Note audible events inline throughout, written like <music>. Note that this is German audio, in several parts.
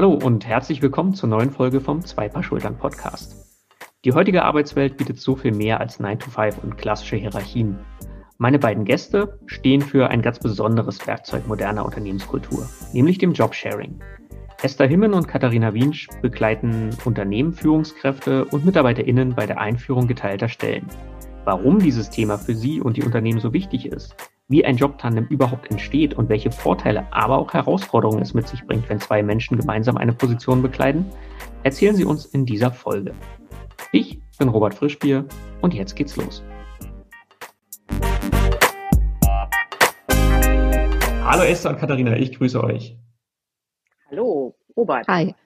Hallo und herzlich willkommen zur neuen Folge vom Zwei Paar Schultern Podcast. Die heutige Arbeitswelt bietet so viel mehr als 9 to 5 und klassische Hierarchien. Meine beiden Gäste stehen für ein ganz besonderes Werkzeug moderner Unternehmenskultur, nämlich dem Jobsharing. Esther Himmen und Katharina Wiensch begleiten Unternehmen, Führungskräfte und MitarbeiterInnen bei der Einführung geteilter Stellen. Warum dieses Thema für Sie und die Unternehmen so wichtig ist, wie ein Jobtandem überhaupt entsteht und welche Vorteile, aber auch Herausforderungen es mit sich bringt, wenn zwei Menschen gemeinsam eine Position bekleiden, erzählen Sie uns in dieser Folge. Ich bin Robert Frischbier und jetzt geht's los. Hallo Esther und Katharina, ich grüße euch. Hallo, Robert. Hi.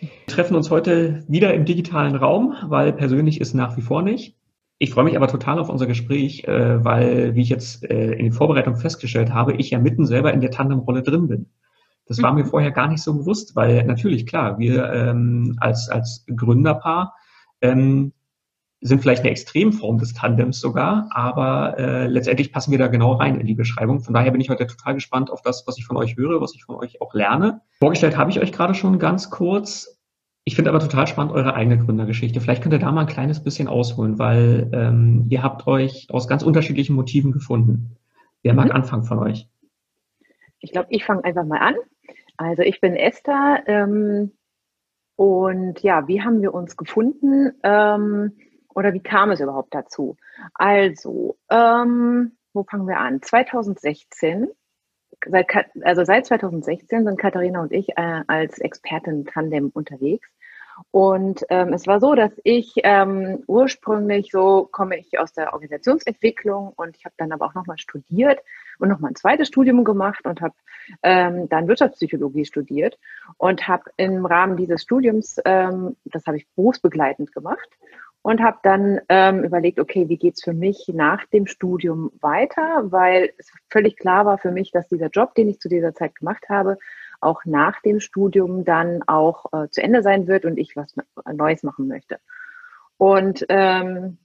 Wir treffen uns heute wieder im digitalen Raum, weil persönlich ist nach wie vor nicht. Ich freue mich aber total auf unser Gespräch, äh, weil, wie ich jetzt äh, in den Vorbereitungen festgestellt habe, ich ja mitten selber in der Tandemrolle drin bin. Das war mir mhm. vorher gar nicht so bewusst, weil natürlich, klar, wir ähm, als, als Gründerpaar ähm, sind vielleicht eine Extremform des Tandems sogar, aber äh, letztendlich passen wir da genau rein in die Beschreibung. Von daher bin ich heute total gespannt auf das, was ich von euch höre, was ich von euch auch lerne. Vorgestellt habe ich euch gerade schon ganz kurz. Ich finde aber total spannend eure eigene Gründergeschichte. Vielleicht könnt ihr da mal ein kleines bisschen ausholen, weil ähm, ihr habt euch aus ganz unterschiedlichen Motiven gefunden. Wer mag mhm. anfangen von euch? Ich glaube, ich fange einfach mal an. Also ich bin Esther ähm, und ja, wie haben wir uns gefunden ähm, oder wie kam es überhaupt dazu? Also, ähm, wo fangen wir an? 2016 seit, also seit 2016 sind Katharina und ich äh, als Expertin Tandem unterwegs. Und ähm, es war so, dass ich ähm, ursprünglich so komme ich aus der Organisationsentwicklung und ich habe dann aber auch nochmal studiert und nochmal ein zweites Studium gemacht und habe ähm, dann Wirtschaftspsychologie studiert und habe im Rahmen dieses Studiums, ähm, das habe ich berufsbegleitend gemacht und habe dann ähm, überlegt, okay, wie geht's für mich nach dem Studium weiter, weil es völlig klar war für mich, dass dieser Job, den ich zu dieser Zeit gemacht habe, auch nach dem Studium dann auch äh, zu Ende sein wird und ich was Neues machen möchte. Und ähm,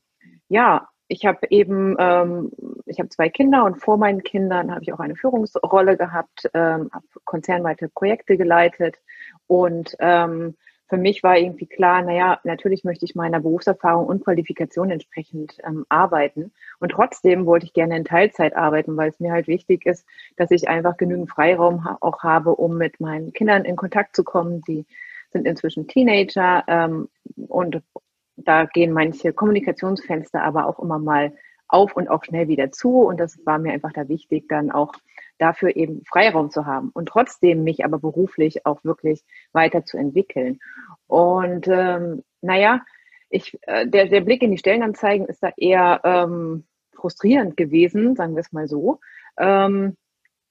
ja, ich habe eben, ähm, ich habe zwei Kinder und vor meinen Kindern habe ich auch eine Führungsrolle gehabt, ähm, habe konzernweite Projekte geleitet und ähm, für mich war irgendwie klar, naja, natürlich möchte ich meiner Berufserfahrung und Qualifikation entsprechend ähm, arbeiten. Und trotzdem wollte ich gerne in Teilzeit arbeiten, weil es mir halt wichtig ist, dass ich einfach genügend Freiraum ha auch habe, um mit meinen Kindern in Kontakt zu kommen. Die sind inzwischen Teenager ähm, und da gehen manche Kommunikationsfenster aber auch immer mal auf und auch schnell wieder zu. Und das war mir einfach da wichtig, dann auch dafür eben Freiraum zu haben und trotzdem mich aber beruflich auch wirklich weiterzuentwickeln. Und ähm, naja, ich, äh, der, der Blick in die Stellenanzeigen ist da eher ähm, frustrierend gewesen, sagen wir es mal so. Ähm,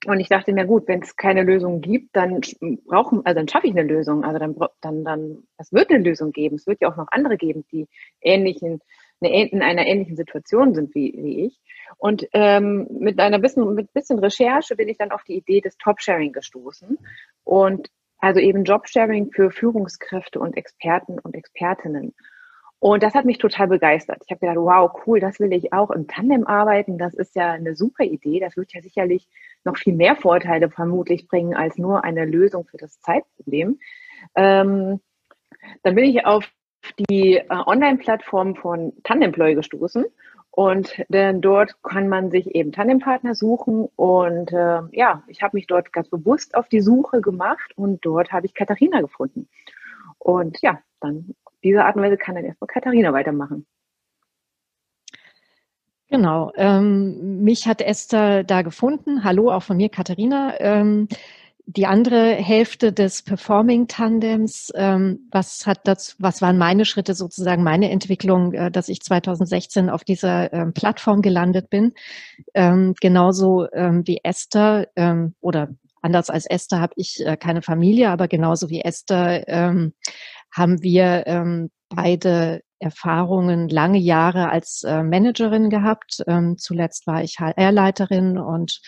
und ich dachte mir, gut, wenn es keine Lösung gibt, dann brauchen, also dann schaffe ich eine Lösung. Also dann, dann, dann, es wird eine Lösung geben. Es wird ja auch noch andere geben, die ähnlichen in einer ähnlichen Situation sind wie, wie ich. Und ähm, mit einer bisschen, mit bisschen Recherche bin ich dann auf die Idee des Top-Sharing gestoßen. Und also eben Job-Sharing für Führungskräfte und Experten und Expertinnen. Und das hat mich total begeistert. Ich habe gedacht, wow, cool, das will ich auch im Tandem arbeiten. Das ist ja eine super Idee. Das wird ja sicherlich noch viel mehr Vorteile vermutlich bringen als nur eine Lösung für das Zeitproblem. Ähm, dann bin ich auf die äh, Online-Plattform von Tandemploy gestoßen. Und denn dort kann man sich eben Tandempartner suchen. Und äh, ja, ich habe mich dort ganz bewusst auf die Suche gemacht und dort habe ich Katharina gefunden. Und ja, dann diese Art und Weise kann dann erstmal Katharina weitermachen. Genau. Ähm, mich hat Esther da gefunden. Hallo auch von mir, Katharina. Ähm, die andere Hälfte des Performing-Tandems, ähm, was hat das, was waren meine Schritte sozusagen, meine Entwicklung, äh, dass ich 2016 auf dieser ähm, Plattform gelandet bin. Ähm, genauso ähm, wie Esther ähm, oder anders als Esther habe ich äh, keine Familie, aber genauso wie Esther ähm, haben wir beide Erfahrungen lange Jahre als äh, Managerin gehabt. Zuletzt war ich HR-Leiterin und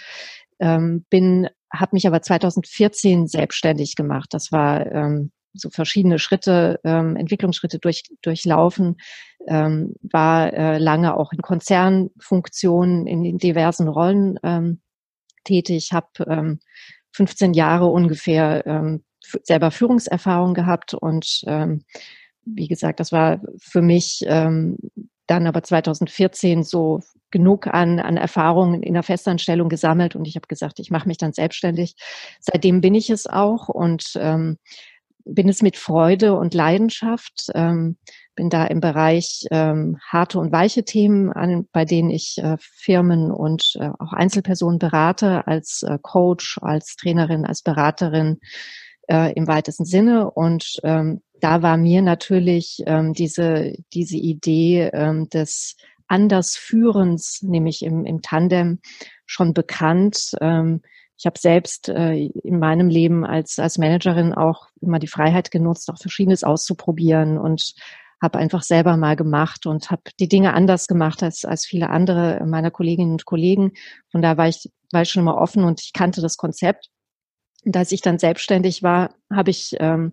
bin habe mich aber 2014 selbstständig gemacht. Das war ähm, so verschiedene Schritte, ähm, Entwicklungsschritte durch, durchlaufen, ähm, war äh, lange auch in Konzernfunktionen in den diversen Rollen ähm, tätig, habe ähm, 15 Jahre ungefähr ähm, selber Führungserfahrung gehabt und ähm, wie gesagt, das war für mich ähm, dann aber 2014 so genug an, an Erfahrungen in der Festanstellung gesammelt und ich habe gesagt, ich mache mich dann selbstständig. Seitdem bin ich es auch und ähm, bin es mit Freude und Leidenschaft. Ähm, bin da im Bereich ähm, harte und weiche Themen, an, bei denen ich äh, Firmen und äh, auch Einzelpersonen berate, als äh, Coach, als Trainerin, als Beraterin äh, im weitesten Sinne. Und ähm, da war mir natürlich ähm, diese, diese Idee ähm, des Andersführens, nämlich im, im Tandem, schon bekannt. Ähm, ich habe selbst äh, in meinem Leben als, als Managerin auch immer die Freiheit genutzt, auch Verschiedenes auszuprobieren und habe einfach selber mal gemacht und habe die Dinge anders gemacht als, als viele andere meiner Kolleginnen und Kollegen. Von da war ich, war ich schon immer offen und ich kannte das Konzept. Und als ich dann selbstständig war, habe ich ähm,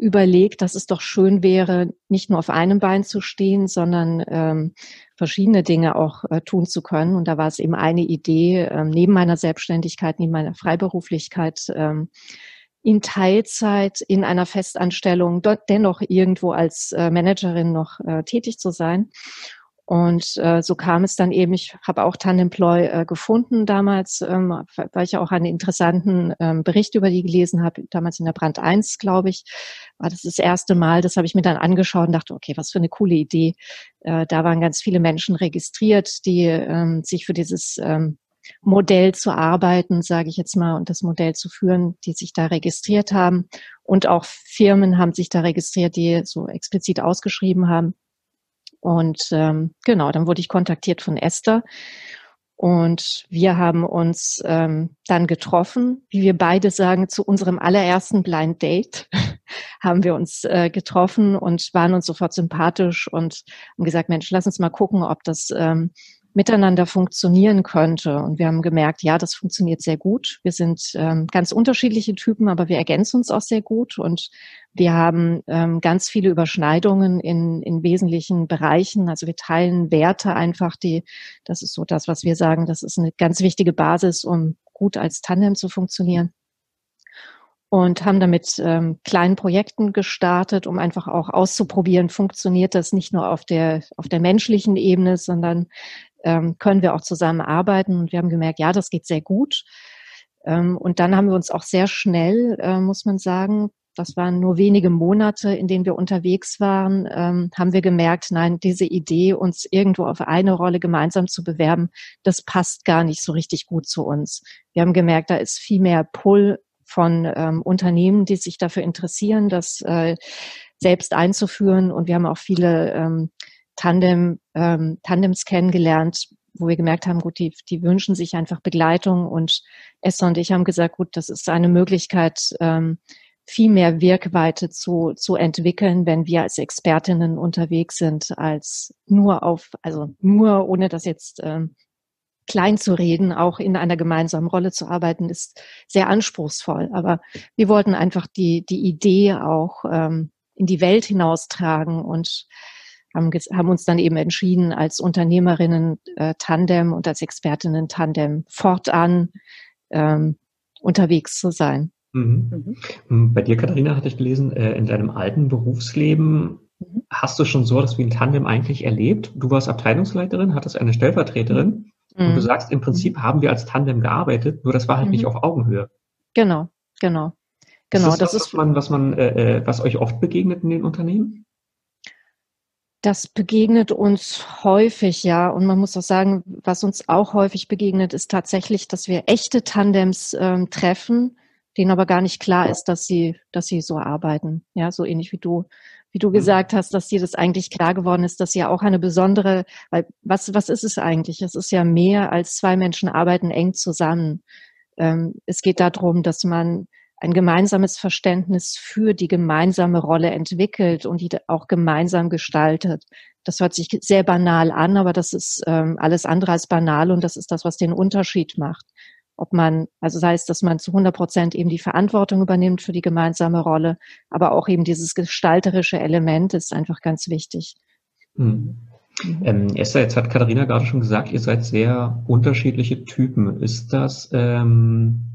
überlegt, dass es doch schön wäre, nicht nur auf einem Bein zu stehen, sondern ähm, verschiedene Dinge auch äh, tun zu können. Und da war es eben eine Idee, ähm, neben meiner Selbstständigkeit, neben meiner Freiberuflichkeit, ähm, in Teilzeit in einer Festanstellung dort dennoch irgendwo als äh, Managerin noch äh, tätig zu sein. Und äh, so kam es dann eben, ich habe auch Tandemploy äh, gefunden damals, ähm, weil ich auch einen interessanten ähm, Bericht über die gelesen habe, damals in der Brand 1, glaube ich, war das das erste Mal, das habe ich mir dann angeschaut und dachte, okay, was für eine coole Idee. Äh, da waren ganz viele Menschen registriert, die ähm, sich für dieses ähm, Modell zu arbeiten, sage ich jetzt mal, und das Modell zu führen, die sich da registriert haben. Und auch Firmen haben sich da registriert, die so explizit ausgeschrieben haben. Und ähm, genau, dann wurde ich kontaktiert von Esther. Und wir haben uns ähm, dann getroffen, wie wir beide sagen, zu unserem allerersten Blind Date <laughs> haben wir uns äh, getroffen und waren uns sofort sympathisch und haben gesagt, Mensch, lass uns mal gucken, ob das ähm, miteinander funktionieren könnte. Und wir haben gemerkt, ja, das funktioniert sehr gut. Wir sind ähm, ganz unterschiedliche Typen, aber wir ergänzen uns auch sehr gut. Und wir haben ähm, ganz viele Überschneidungen in, in wesentlichen Bereichen. Also wir teilen Werte einfach, die, das ist so das, was wir sagen, das ist eine ganz wichtige Basis, um gut als Tandem zu funktionieren und haben damit ähm, kleinen Projekten gestartet, um einfach auch auszuprobieren, funktioniert das nicht nur auf der, auf der menschlichen Ebene, sondern ähm, können wir auch zusammenarbeiten. Und wir haben gemerkt, ja, das geht sehr gut. Ähm, und dann haben wir uns auch sehr schnell, äh, muss man sagen, das waren nur wenige Monate, in denen wir unterwegs waren, ähm, haben wir gemerkt, nein, diese Idee, uns irgendwo auf eine Rolle gemeinsam zu bewerben, das passt gar nicht so richtig gut zu uns. Wir haben gemerkt, da ist viel mehr Pull von ähm, Unternehmen, die sich dafür interessieren, das äh, selbst einzuführen. Und wir haben auch viele ähm, Tandem, ähm, Tandems kennengelernt, wo wir gemerkt haben, gut, die, die wünschen sich einfach Begleitung. Und Esther und ich haben gesagt, gut, das ist eine Möglichkeit, ähm, viel mehr Wirkweite zu, zu entwickeln, wenn wir als Expertinnen unterwegs sind, als nur auf, also nur ohne das jetzt ähm, klein zu reden, auch in einer gemeinsamen Rolle zu arbeiten, ist sehr anspruchsvoll. Aber wir wollten einfach die, die Idee auch ähm, in die Welt hinaustragen und haben, haben uns dann eben entschieden, als Unternehmerinnen äh, Tandem und als Expertinnen Tandem fortan ähm, unterwegs zu sein. Mhm. Mhm. Bei dir, Katharina, hatte ich gelesen, äh, in deinem alten Berufsleben mhm. hast du schon so das wie ein Tandem eigentlich erlebt. Du warst Abteilungsleiterin, hattest eine Stellvertreterin Mhm. Und du mhm. sagst, im Prinzip haben wir als Tandem gearbeitet, nur das war halt mhm. nicht auf Augenhöhe. Genau, genau. Genau, ist das, das, was, ist, man, was man, äh, äh, was euch oft begegnet in den Unternehmen? Das begegnet uns häufig, ja. Und man muss auch sagen, was uns auch häufig begegnet, ist tatsächlich, dass wir echte Tandems ähm, treffen, denen aber gar nicht klar ist, dass sie, dass sie so arbeiten. Ja, so ähnlich wie du wie du mhm. gesagt hast, dass dir das eigentlich klar geworden ist, dass ja auch eine besondere, weil was, was ist es eigentlich? Es ist ja mehr als zwei Menschen arbeiten eng zusammen. Ähm, es geht darum, dass man ein gemeinsames Verständnis für die gemeinsame Rolle entwickelt und die auch gemeinsam gestaltet. Das hört sich sehr banal an, aber das ist ähm, alles andere als banal und das ist das, was den Unterschied macht ob man, also sei es, dass man zu 100 Prozent eben die Verantwortung übernimmt für die gemeinsame Rolle, aber auch eben dieses gestalterische Element ist einfach ganz wichtig. Mhm. Ähm, Esther, jetzt hat Katharina gerade schon gesagt, ihr seid sehr unterschiedliche Typen. Ist das ähm,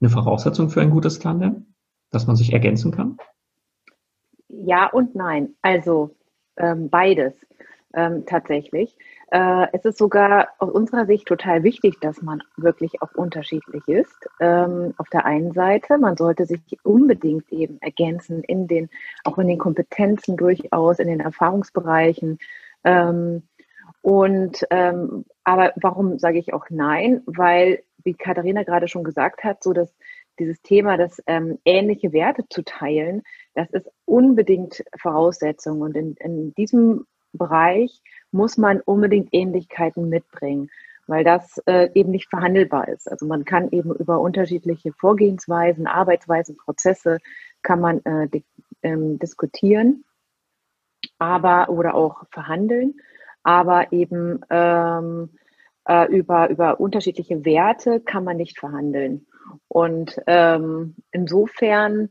eine Voraussetzung für ein gutes Tandem? dass man sich ergänzen kann? Ja und nein. Also ähm, beides ähm, tatsächlich. Äh, es ist sogar aus unserer Sicht total wichtig, dass man wirklich auch unterschiedlich ist. Ähm, auf der einen Seite, man sollte sich unbedingt eben ergänzen in den, auch in den Kompetenzen durchaus, in den Erfahrungsbereichen. Ähm, und ähm, aber warum sage ich auch nein? Weil, wie Katharina gerade schon gesagt hat, so dass dieses Thema, das ähm, ähnliche Werte zu teilen, das ist unbedingt Voraussetzung. Und in, in diesem Bereich muss man unbedingt Ähnlichkeiten mitbringen, weil das äh, eben nicht verhandelbar ist. Also man kann eben über unterschiedliche Vorgehensweisen, Arbeitsweisen, Prozesse kann man äh, di ähm, diskutieren, aber oder auch verhandeln, aber eben ähm, äh, über, über unterschiedliche Werte kann man nicht verhandeln. Und ähm, insofern,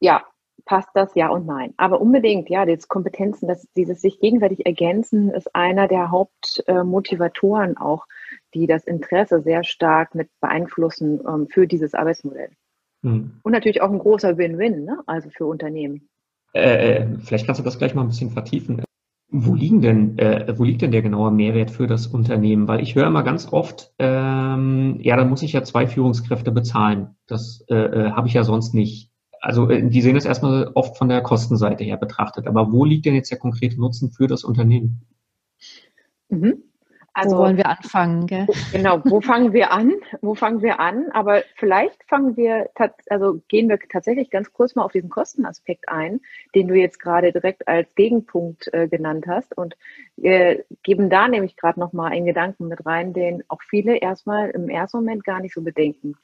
ja, passt das ja und nein. Aber unbedingt, ja, diese Kompetenzen, das, dieses sich gegenseitig ergänzen, ist einer der Hauptmotivatoren auch, die das Interesse sehr stark mit beeinflussen ähm, für dieses Arbeitsmodell. Hm. Und natürlich auch ein großer Win-Win, ne? also für Unternehmen. Äh, äh, vielleicht kannst du das gleich mal ein bisschen vertiefen. Wo liegen denn, äh, wo liegt denn der genaue Mehrwert für das Unternehmen? Weil ich höre immer ganz oft, ähm, ja, dann muss ich ja zwei Führungskräfte bezahlen. Das äh, äh habe ich ja sonst nicht also äh, die sehen das erstmal oft von der Kostenseite her betrachtet. Aber wo liegt denn jetzt der konkrete Nutzen für das Unternehmen? Mhm. Also, wo wollen wir anfangen? Gell? Genau, wo <laughs> fangen wir an? Wo fangen wir an? Aber vielleicht fangen wir, also gehen wir tatsächlich ganz kurz mal auf diesen Kostenaspekt ein, den du jetzt gerade direkt als Gegenpunkt äh, genannt hast und äh, geben da nämlich gerade noch mal einen Gedanken mit rein, den auch viele erstmal im ersten Moment gar nicht so bedenken.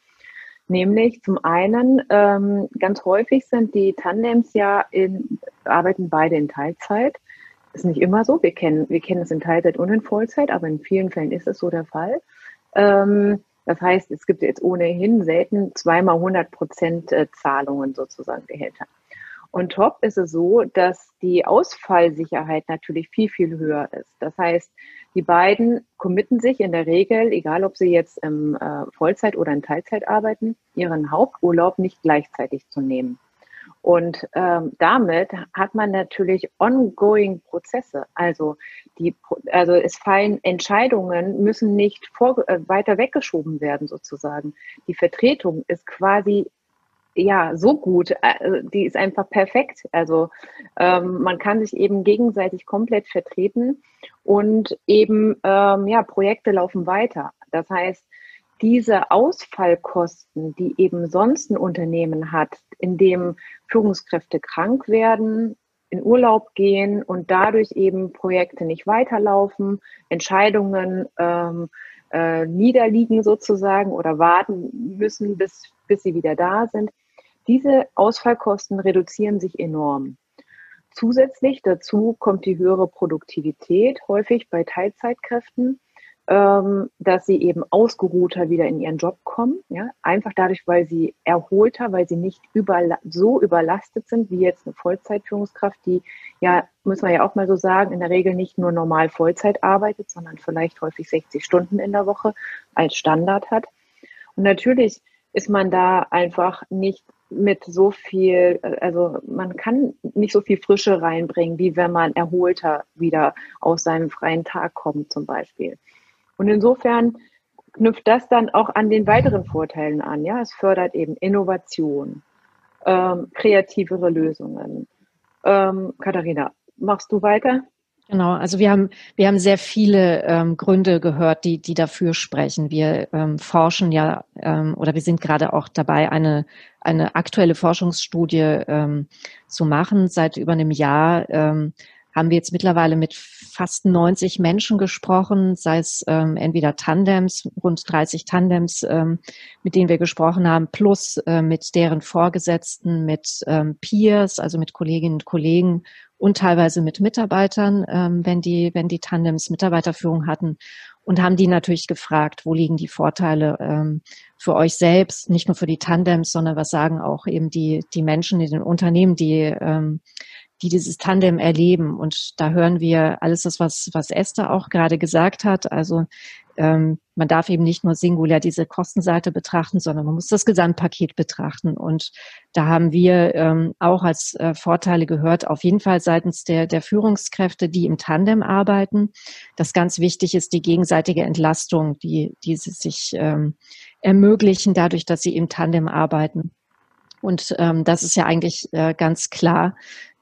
Nämlich zum einen, ähm, ganz häufig sind die Tandems ja in, arbeiten beide in Teilzeit. Ist nicht immer so. Wir kennen, wir kennen es in Teilzeit und in Vollzeit, aber in vielen Fällen ist es so der Fall. Ähm, das heißt, es gibt jetzt ohnehin selten zweimal 100 Prozent äh, Zahlungen sozusagen Gehälter. Und top ist es so, dass die Ausfallsicherheit natürlich viel, viel höher ist. Das heißt, die beiden committen sich in der Regel, egal ob sie jetzt im äh, Vollzeit oder in Teilzeit arbeiten, ihren Haupturlaub nicht gleichzeitig zu nehmen. Und ähm, damit hat man natürlich ongoing Prozesse. Also, die, also es fallen Entscheidungen, müssen nicht vor, äh, weiter weggeschoben werden sozusagen. Die Vertretung ist quasi ja, so gut. Äh, die ist einfach perfekt. Also ähm, man kann sich eben gegenseitig komplett vertreten und eben, ähm, ja, Projekte laufen weiter. Das heißt, diese Ausfallkosten, die eben sonst ein Unternehmen hat, in dem Führungskräfte krank werden, in Urlaub gehen und dadurch eben Projekte nicht weiterlaufen, Entscheidungen ähm, äh, niederliegen sozusagen oder warten müssen, bis, bis sie wieder da sind. Diese Ausfallkosten reduzieren sich enorm. Zusätzlich dazu kommt die höhere Produktivität, häufig bei Teilzeitkräften, ähm, dass sie eben ausgeruhter wieder in ihren Job kommen. Einfach dadurch, weil sie erholter, weil sie nicht so überlastet sind wie jetzt eine Vollzeitführungskraft, die ja, muss man ja auch mal so sagen, in der Regel nicht nur normal Vollzeit arbeitet, sondern vielleicht häufig 60 Stunden in der Woche als Standard hat. Und natürlich ist man da einfach nicht mit so viel, also man kann nicht so viel Frische reinbringen, wie wenn man erholter wieder aus seinem freien Tag kommt zum Beispiel. Und insofern knüpft das dann auch an den weiteren Vorteilen an. Ja, es fördert eben Innovation, ähm, kreativere Lösungen. Ähm, Katharina, machst du weiter? Genau, also wir haben, wir haben sehr viele ähm, Gründe gehört, die, die dafür sprechen. Wir ähm, forschen ja ähm, oder wir sind gerade auch dabei, eine, eine aktuelle Forschungsstudie ähm, zu machen. Seit über einem Jahr ähm, haben wir jetzt mittlerweile mit fast 90 Menschen gesprochen, sei es ähm, entweder Tandems, rund 30 Tandems, ähm, mit denen wir gesprochen haben, plus äh, mit deren Vorgesetzten, mit ähm, Peers, also mit Kolleginnen und Kollegen und teilweise mit Mitarbeitern, ähm, wenn die, wenn die Tandems Mitarbeiterführung hatten und haben die natürlich gefragt, wo liegen die Vorteile ähm, für euch selbst, nicht nur für die Tandems, sondern was sagen auch eben die, die Menschen in den Unternehmen, die, ähm, die dieses Tandem erleben. Und da hören wir alles das, was, was Esther auch gerade gesagt hat. Also ähm, man darf eben nicht nur singulär diese Kostenseite betrachten, sondern man muss das Gesamtpaket betrachten. Und da haben wir ähm, auch als äh, Vorteile gehört, auf jeden Fall seitens der, der Führungskräfte, die im Tandem arbeiten, dass ganz wichtig ist die gegenseitige Entlastung, die, die sie sich ähm, ermöglichen, dadurch, dass sie im Tandem arbeiten. Und ähm, das ist ja eigentlich äh, ganz klar,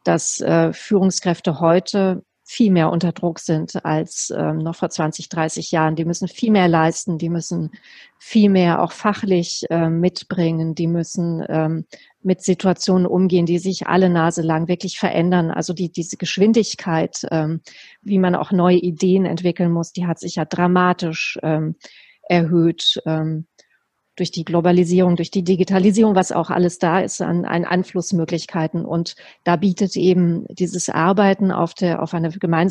dass äh, Führungskräfte heute viel mehr unter Druck sind als ähm, noch vor 20, 30 Jahren. Die müssen viel mehr leisten, die müssen viel mehr auch fachlich äh, mitbringen, die müssen ähm, mit Situationen umgehen, die sich alle Nase lang wirklich verändern. Also die, diese Geschwindigkeit, ähm, wie man auch neue Ideen entwickeln muss, die hat sich ja dramatisch ähm, erhöht. Ähm, durch die Globalisierung, durch die Digitalisierung, was auch alles da ist an, an Einflussmöglichkeiten. Und da bietet eben dieses Arbeiten auf, der, auf, eine,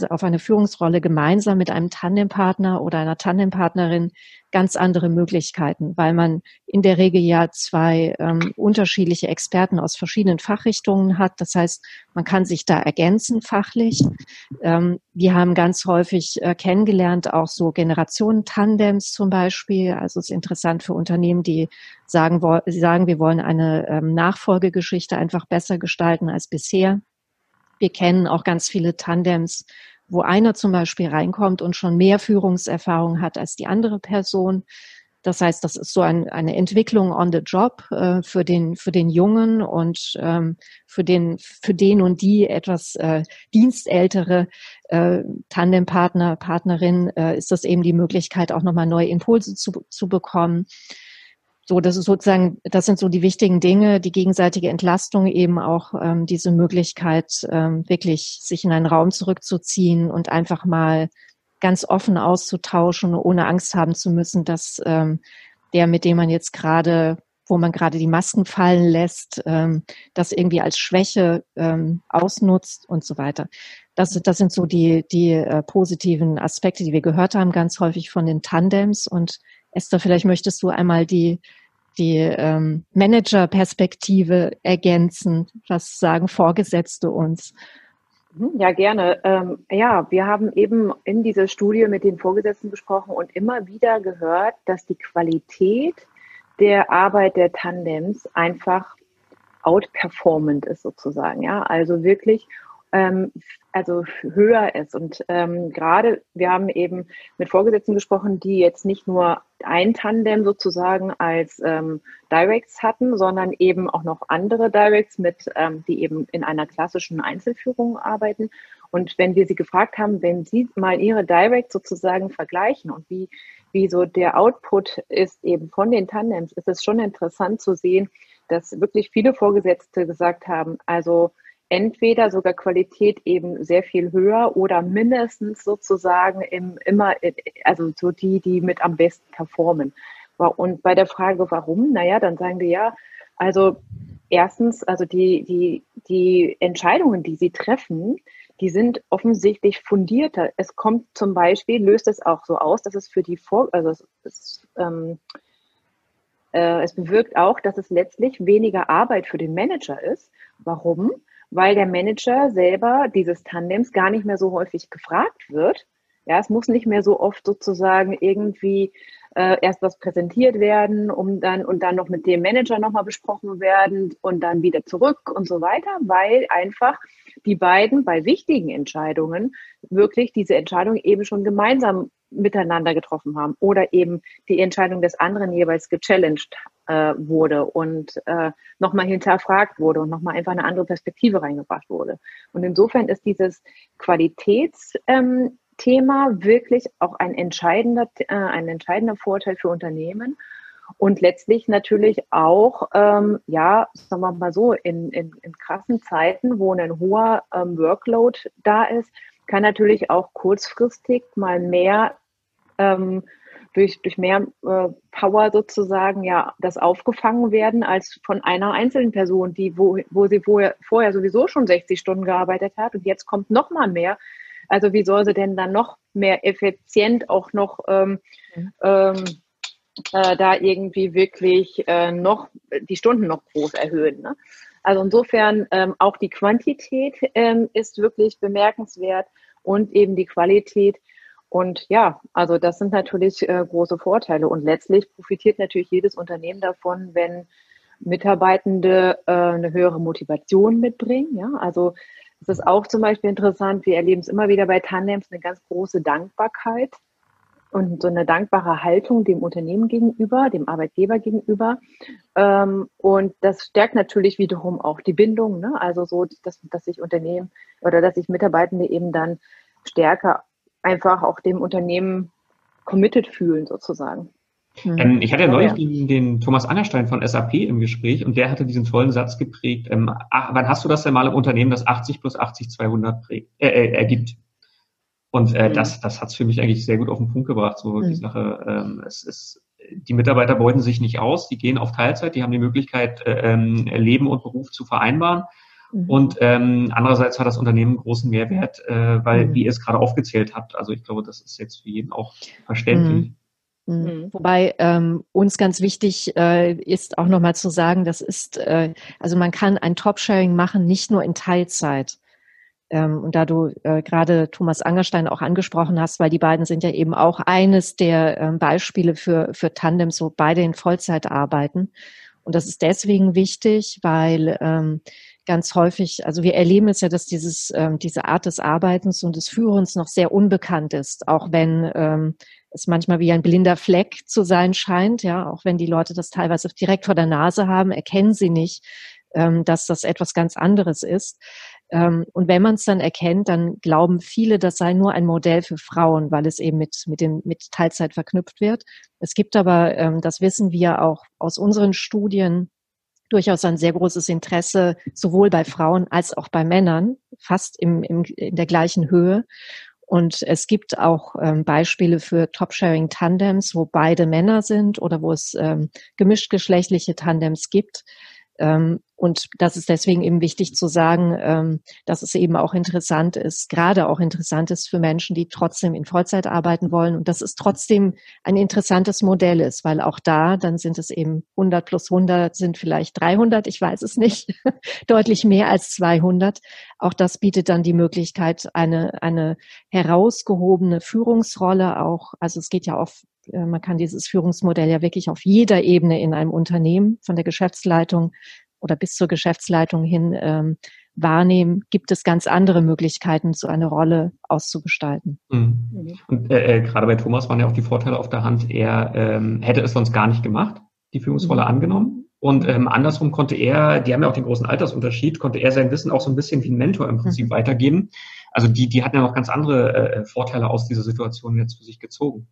auf eine Führungsrolle gemeinsam mit einem Tandempartner oder einer Tandempartnerin ganz andere Möglichkeiten, weil man in der Regel ja zwei ähm, unterschiedliche Experten aus verschiedenen Fachrichtungen hat. Das heißt, man kann sich da ergänzen fachlich. Ähm, wir haben ganz häufig äh, kennengelernt, auch so Generationen-Tandems zum Beispiel. Also es ist interessant für Unternehmen, die sagen, sie sagen, wir wollen eine ähm, Nachfolgegeschichte einfach besser gestalten als bisher. Wir kennen auch ganz viele Tandems, wo einer zum Beispiel reinkommt und schon mehr Führungserfahrung hat als die andere Person. Das heißt, das ist so ein, eine Entwicklung on the job äh, für den für den Jungen und ähm, für den für den und die etwas äh, dienstältere äh, Tandempartner Partnerin äh, ist das eben die Möglichkeit auch nochmal neue Impulse zu, zu bekommen. So, das ist sozusagen, das sind so die wichtigen Dinge, die gegenseitige Entlastung eben auch ähm, diese Möglichkeit, ähm, wirklich sich in einen Raum zurückzuziehen und einfach mal ganz offen auszutauschen, ohne Angst haben zu müssen, dass ähm, der, mit dem man jetzt gerade, wo man gerade die Masken fallen lässt, ähm, das irgendwie als Schwäche ähm, ausnutzt und so weiter. Das, das sind so die, die äh, positiven Aspekte, die wir gehört haben, ganz häufig von den Tandems und Esther, vielleicht möchtest du einmal die, die ähm, Manager-Perspektive ergänzen. Was sagen Vorgesetzte uns? Mhm, ja, gerne. Ähm, ja, wir haben eben in dieser Studie mit den Vorgesetzten gesprochen und immer wieder gehört, dass die Qualität der Arbeit der Tandems einfach outperformant ist sozusagen. Ja, also wirklich ähm, also höher ist. Und ähm, gerade, wir haben eben mit Vorgesetzten gesprochen, die jetzt nicht nur ein Tandem sozusagen als ähm, Directs hatten, sondern eben auch noch andere Directs mit, ähm, die eben in einer klassischen Einzelführung arbeiten. Und wenn wir sie gefragt haben, wenn sie mal ihre Directs sozusagen vergleichen und wie, wie so der Output ist eben von den Tandems, ist es schon interessant zu sehen, dass wirklich viele Vorgesetzte gesagt haben, also entweder sogar Qualität eben sehr viel höher oder mindestens sozusagen im, immer, also so die, die mit am besten performen. Und bei der Frage, warum, naja, dann sagen wir ja, also erstens, also die, die, die Entscheidungen, die sie treffen, die sind offensichtlich fundierter. Es kommt zum Beispiel, löst es auch so aus, dass es für die Vor, also es, es, ähm, äh, es bewirkt auch, dass es letztlich weniger Arbeit für den Manager ist. Warum? Weil der Manager selber dieses Tandems gar nicht mehr so häufig gefragt wird. Ja, es muss nicht mehr so oft sozusagen irgendwie äh, erst was präsentiert werden, um dann und dann noch mit dem Manager nochmal besprochen werden und dann wieder zurück und so weiter, weil einfach die beiden bei wichtigen Entscheidungen wirklich diese Entscheidung eben schon gemeinsam miteinander getroffen haben oder eben die Entscheidung des anderen jeweils gechallenged äh, wurde und äh, nochmal hinterfragt wurde und nochmal einfach eine andere Perspektive reingebracht wurde. Und insofern ist dieses Qualitätsthema ähm, wirklich auch ein entscheidender, äh, ein entscheidender Vorteil für Unternehmen. Und letztlich natürlich auch, ähm, ja, sagen wir mal so, in, in, in krassen Zeiten, wo ein hoher ähm, Workload da ist, kann natürlich auch kurzfristig mal mehr ähm, durch, durch mehr äh, Power sozusagen ja das aufgefangen werden als von einer einzelnen Person, die wo, wo sie vorher, vorher sowieso schon 60 Stunden gearbeitet hat und jetzt kommt noch mal mehr. Also wie soll sie denn dann noch mehr effizient auch noch ähm, mhm. ähm, äh, da irgendwie wirklich äh, noch die Stunden noch groß erhöhen? Ne? Also insofern ähm, auch die Quantität ähm, ist wirklich bemerkenswert und eben die Qualität. Und ja, also das sind natürlich äh, große Vorteile. Und letztlich profitiert natürlich jedes Unternehmen davon, wenn Mitarbeitende äh, eine höhere Motivation mitbringen. Ja? Also es ist auch zum Beispiel interessant, wir erleben es immer wieder bei Tandems, eine ganz große Dankbarkeit und so eine dankbare Haltung dem Unternehmen gegenüber, dem Arbeitgeber gegenüber. Ähm, und das stärkt natürlich wiederum auch die Bindung. Ne? Also so, dass, dass sich Unternehmen oder dass sich Mitarbeitende eben dann stärker einfach auch dem Unternehmen committed fühlen sozusagen. Mhm. Ähm, ich hatte ja neulich den, den, Thomas Angerstein von SAP im Gespräch und der hatte diesen tollen Satz geprägt. Ähm, ach, wann hast du das denn mal im Unternehmen, das 80 plus 80 200 prägt, äh, äh, ergibt? Und äh, mhm. das, das hat es für mich eigentlich sehr gut auf den Punkt gebracht. So mhm. die Sache, ähm, es ist, die Mitarbeiter beuten sich nicht aus, die gehen auf Teilzeit, die haben die Möglichkeit, äh, ähm, Leben und Beruf zu vereinbaren. Mhm. Und ähm, andererseits hat das Unternehmen großen Mehrwert, äh, weil, mhm. wie ihr es gerade aufgezählt habt, also ich glaube, das ist jetzt für jeden auch verständlich. Mhm. Mhm. mhm. Wobei ähm, uns ganz wichtig äh, ist auch nochmal zu sagen, das ist, äh, also man kann ein Top-Sharing machen, nicht nur in Teilzeit. Ähm, und da du äh, gerade Thomas Angerstein auch angesprochen hast, weil die beiden sind ja eben auch eines der ähm, Beispiele für, für Tandems, wo beide in Vollzeit arbeiten. Und das ist deswegen wichtig, weil ähm, ganz häufig, also wir erleben es ja, dass dieses, ähm, diese Art des Arbeitens und des Führens noch sehr unbekannt ist, auch wenn ähm, es manchmal wie ein blinder Fleck zu sein scheint, ja, auch wenn die Leute das teilweise direkt vor der Nase haben, erkennen sie nicht, ähm, dass das etwas ganz anderes ist. Ähm, und wenn man es dann erkennt, dann glauben viele, das sei nur ein Modell für Frauen, weil es eben mit, mit, dem, mit Teilzeit verknüpft wird. Es gibt aber, ähm, das wissen wir auch aus unseren Studien, durchaus ein sehr großes Interesse, sowohl bei Frauen als auch bei Männern, fast im, im, in der gleichen Höhe. Und es gibt auch ähm, Beispiele für Top-Sharing-Tandems, wo beide Männer sind oder wo es ähm, gemischtgeschlechtliche Tandems gibt. Ähm, und das ist deswegen eben wichtig zu sagen, ähm, dass es eben auch interessant ist, gerade auch interessant ist für Menschen, die trotzdem in Vollzeit arbeiten wollen und dass es trotzdem ein interessantes Modell ist, weil auch da, dann sind es eben 100 plus 100 sind vielleicht 300, ich weiß es nicht, <laughs> deutlich mehr als 200. Auch das bietet dann die Möglichkeit, eine, eine herausgehobene Führungsrolle auch, also es geht ja äh, man kann dieses Führungsmodell ja wirklich auf jeder Ebene in einem Unternehmen, von der Geschäftsleitung oder bis zur Geschäftsleitung hin ähm, wahrnehmen, gibt es ganz andere Möglichkeiten, so eine Rolle auszugestalten. Mhm. mhm. Und äh, äh, gerade bei Thomas waren ja auch die Vorteile auf der Hand. Er ähm, hätte es sonst gar nicht gemacht, die Führungsrolle mhm. angenommen. Und ähm, andersrum konnte er, die haben ja auch den großen Altersunterschied, konnte er sein Wissen auch so ein bisschen wie ein Mentor im Prinzip mhm. weitergeben. Also die, die hatten ja noch ganz andere äh, Vorteile aus dieser Situation jetzt für sich gezogen.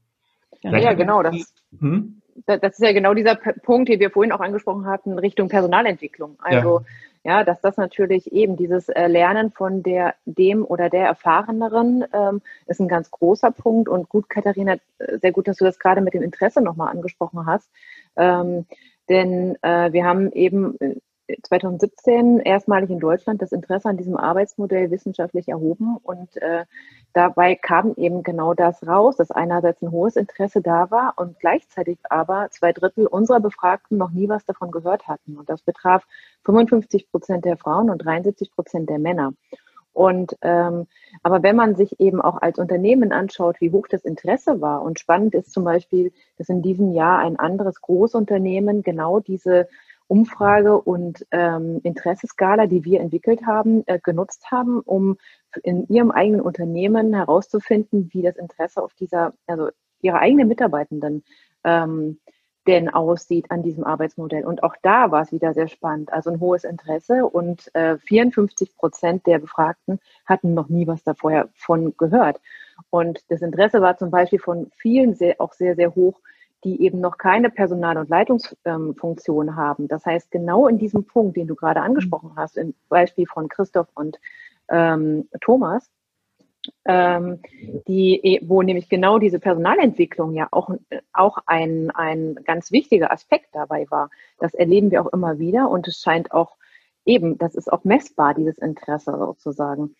Ja, ja genau. Das, hm? das ist ja genau dieser Punkt, den wir vorhin auch angesprochen hatten, Richtung Personalentwicklung. Also ja, ja dass das natürlich eben dieses äh, Lernen von der dem oder der Erfahreneren ähm, ist ein ganz großer Punkt. Und gut, Katharina, äh, sehr gut, dass du das gerade mit dem Interesse nochmal angesprochen hast. Ähm, denn äh, wir haben eben 2017 äh, erstmalig in Deutschland das Interesse an diesem Arbeitsmodell wissenschaftlich erhoben und äh, dabei kam eben genau das raus, dass einerseits ein hohes Interesse da war und gleichzeitig aber zwei Drittel unserer Befragten noch nie was davon gehört hatten. Und das betraf 55 Prozent der Frauen und 73 Prozent der Männer. Und ähm, aber wenn man sich eben auch als Unternehmen anschaut, wie hoch das Interesse war und spannend ist zum Beispiel, dass in diesem Jahr ein anderes Großunternehmen genau diese Umfrage und ähm, Interesseskala, die wir entwickelt haben, äh, genutzt haben, um in ihrem eigenen Unternehmen herauszufinden, wie das Interesse auf dieser, also ihre eigenen Mitarbeitenden ähm, denn aussieht an diesem Arbeitsmodell. Und auch da war es wieder sehr spannend. Also ein hohes Interesse und äh, 54 Prozent der Befragten hatten noch nie was da vorher von gehört. Und das Interesse war zum Beispiel von vielen sehr, auch sehr, sehr hoch, die eben noch keine Personal- und Leitungsfunktion haben. Das heißt, genau in diesem Punkt, den du gerade angesprochen hast, im Beispiel von Christoph und ähm, Thomas, ähm, die, e, wo nämlich genau diese Personalentwicklung ja auch, auch ein, ein ganz wichtiger Aspekt dabei war. Das erleben wir auch immer wieder und es scheint auch eben, das ist auch messbar, dieses Interesse sozusagen.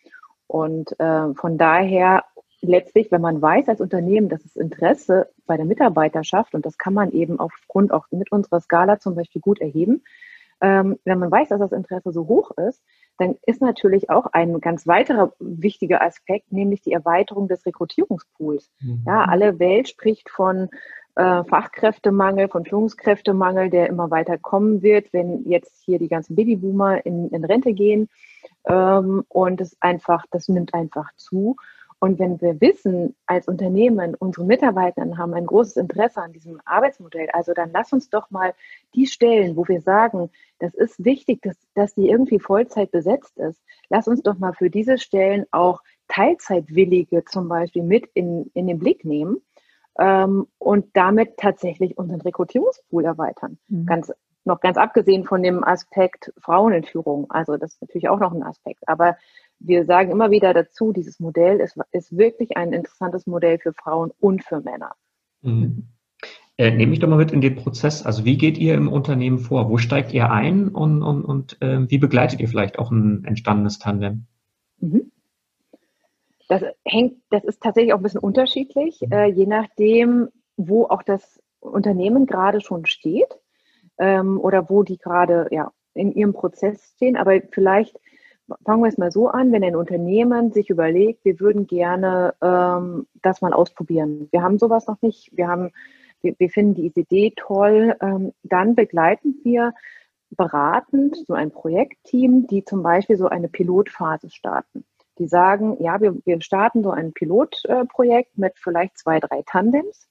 Und äh, von daher letztlich, wenn man weiß als Unternehmen, dass es Interesse bei der Mitarbeiterschaft, und das kann man eben aufgrund auch mit unserer Skala zum Beispiel gut erheben, ähm, wenn man weiß, dass das Interesse so hoch ist, dann ist natürlich auch ein ganz weiterer wichtiger Aspekt, nämlich die Erweiterung des Rekrutierungspools. Mhm. Ja, alle Welt spricht von äh, Fachkräftemangel, von Führungskräftemangel, der immer weiter kommen wird, wenn jetzt hier die ganzen Babyboomer in, in Rente gehen. Ähm, und es einfach, das nimmt einfach zu. Und wenn wir wissen, als Unternehmen, unsere Mitarbeiter haben ein großes Interesse an diesem Arbeitsmodell, also dann lass uns doch mal die Stellen, wo wir sagen, das ist wichtig, dass, dass die irgendwie Vollzeit besetzt ist, lass uns doch mal für diese Stellen auch Teilzeitwillige zum Beispiel mit in, in den Blick nehmen ähm, und damit tatsächlich unseren Rekrutierungspool erweitern. Mhm. Ganz, noch ganz abgesehen von dem Aspekt Frauen in Führung. Also das ist natürlich auch noch ein Aspekt. Aber wir sagen immer wieder dazu, dieses Modell ist, ist wirklich ein interessantes Modell für Frauen und für Männer. Mhm. Äh, nehme ich doch mal mit in den Prozess. Also wie geht ihr im Unternehmen vor? Wo steigt ihr ein und, und, und äh, wie begleitet ihr vielleicht auch ein entstandenes Tandem? Mhm. Das hängt, das ist tatsächlich auch ein bisschen unterschiedlich, mhm. äh, je nachdem, wo auch das Unternehmen gerade schon steht ähm, oder wo die gerade ja, in ihrem Prozess stehen. Aber vielleicht fangen wir es mal so an, wenn ein Unternehmen sich überlegt, wir würden gerne ähm, das mal ausprobieren. Wir haben sowas noch nicht, wir haben, wir, wir finden die Idee toll, ähm, dann begleiten wir beratend so ein Projektteam, die zum Beispiel so eine Pilotphase starten. Die sagen, ja, wir, wir starten so ein Pilotprojekt mit vielleicht zwei, drei Tandems.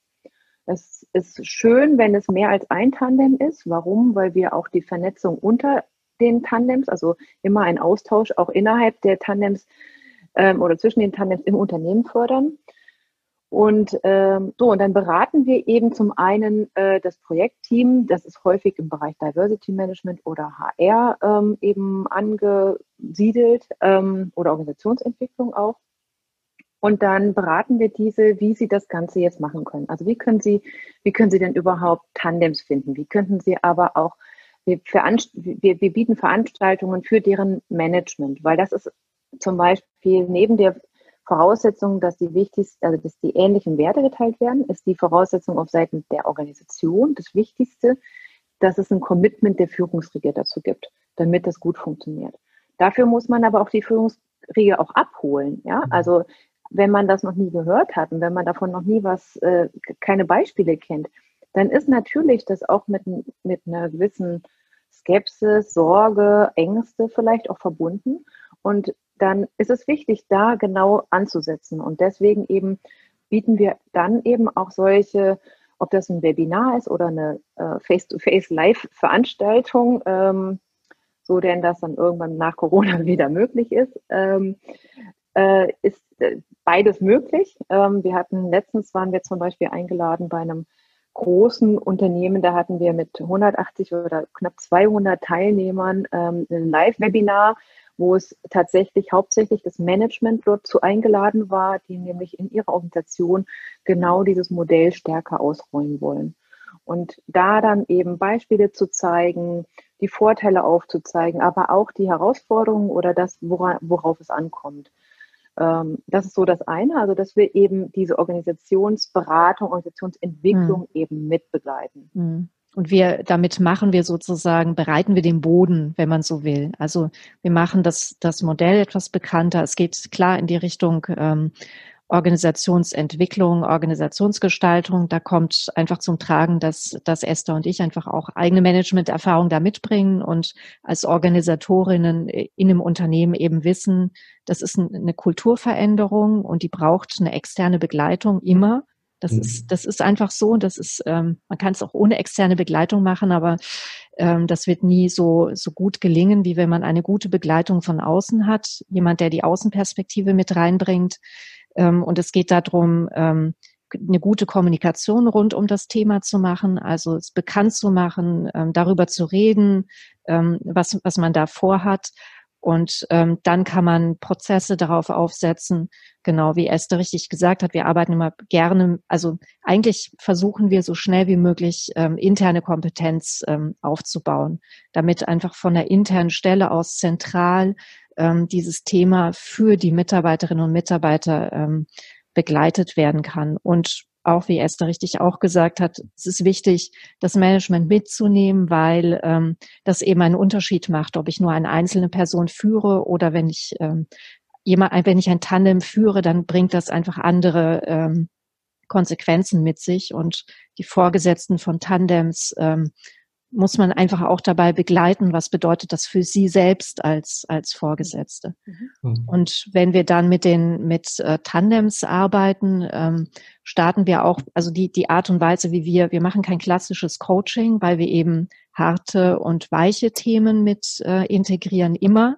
Es ist schön, wenn es mehr als ein Tandem ist. Warum? Weil wir auch die Vernetzung unter den Tandems, also immer ein Austausch auch innerhalb der Tandems ähm, oder zwischen den Tandems im Unternehmen fördern. Und ähm, so, und dann beraten wir eben zum einen äh, das Projektteam, das ist häufig im Bereich Diversity Management oder HR ähm, eben angesiedelt ähm, oder Organisationsentwicklung auch. Und dann beraten wir diese, wie sie das Ganze jetzt machen können. Also wie können sie, wie können sie denn überhaupt Tandems finden? Wie könnten sie aber auch wir, wir, wir bieten Veranstaltungen für deren Management, weil das ist zum Beispiel neben der Voraussetzung, dass die wichtigsten, also dass die ähnlichen Werte geteilt werden, ist die Voraussetzung auf Seiten der Organisation das Wichtigste, dass es ein Commitment der Führungsriege dazu gibt, damit das gut funktioniert. Dafür muss man aber auch die Führungsriege auch abholen. Ja, mhm. also wenn man das noch nie gehört hat und wenn man davon noch nie was, äh, keine Beispiele kennt, dann ist natürlich das auch mit, mit einer gewissen Skepsis, Sorge, Ängste vielleicht auch verbunden. Und dann ist es wichtig, da genau anzusetzen. Und deswegen eben bieten wir dann eben auch solche, ob das ein Webinar ist oder eine äh, Face-to-Face-Live-Veranstaltung, ähm, so denn das dann irgendwann nach Corona <laughs> wieder möglich ist, ähm, äh, ist äh, beides möglich. Ähm, wir hatten letztens waren wir zum Beispiel eingeladen bei einem großen Unternehmen, da hatten wir mit 180 oder knapp 200 Teilnehmern ähm, ein Live-Webinar, wo es tatsächlich hauptsächlich das Management dort zu eingeladen war, die nämlich in ihrer Organisation genau dieses Modell stärker ausrollen wollen. Und da dann eben Beispiele zu zeigen, die Vorteile aufzuzeigen, aber auch die Herausforderungen oder das, worauf es ankommt. Ähm, das ist so das eine, also dass wir eben diese Organisationsberatung, Organisationsentwicklung mhm. eben mitbegleiten. Mhm. Und wir, damit machen wir sozusagen, bereiten wir den Boden, wenn man so will. Also wir machen das, das Modell etwas bekannter. Es geht klar in die Richtung ähm, Organisationsentwicklung, Organisationsgestaltung. Da kommt einfach zum Tragen, dass, dass Esther und ich einfach auch eigene Managementerfahrung da mitbringen und als Organisatorinnen in einem Unternehmen eben wissen, das ist eine Kulturveränderung und die braucht eine externe Begleitung immer. Das mhm. ist, das ist einfach so das ist, ähm, man kann es auch ohne externe Begleitung machen, aber ähm, das wird nie so, so gut gelingen, wie wenn man eine gute Begleitung von außen hat. Jemand, der die Außenperspektive mit reinbringt, und es geht darum, ähm, eine gute Kommunikation rund um das Thema zu machen, also es bekannt zu machen, ähm, darüber zu reden, was, was man da vorhat. Und ähm, dann kann man Prozesse darauf aufsetzen, genau wie Esther richtig gesagt hat. Wir arbeiten immer gerne, also eigentlich versuchen wir so schnell wie möglich ähm, interne Kompetenz ähm, aufzubauen, damit einfach von der internen Stelle aus zentral ähm, dieses Thema für die Mitarbeiterinnen und Mitarbeiter ähm, begleitet werden kann. Und auch, wie Esther richtig auch gesagt hat, es ist wichtig, das Management mitzunehmen, weil ähm, das eben einen Unterschied macht, ob ich nur eine einzelne Person führe oder wenn ich ähm, jemand, wenn ich ein Tandem führe, dann bringt das einfach andere ähm, Konsequenzen mit sich und die Vorgesetzten von Tandems ähm, muss man einfach auch dabei begleiten, was bedeutet das für sie selbst als, als Vorgesetzte. Mhm. Und wenn wir dann mit den, mit äh, Tandems arbeiten, ähm, starten wir auch, also die, die Art und Weise, wie wir, wir machen kein klassisches Coaching, weil wir eben harte und weiche Themen mit äh, integrieren immer,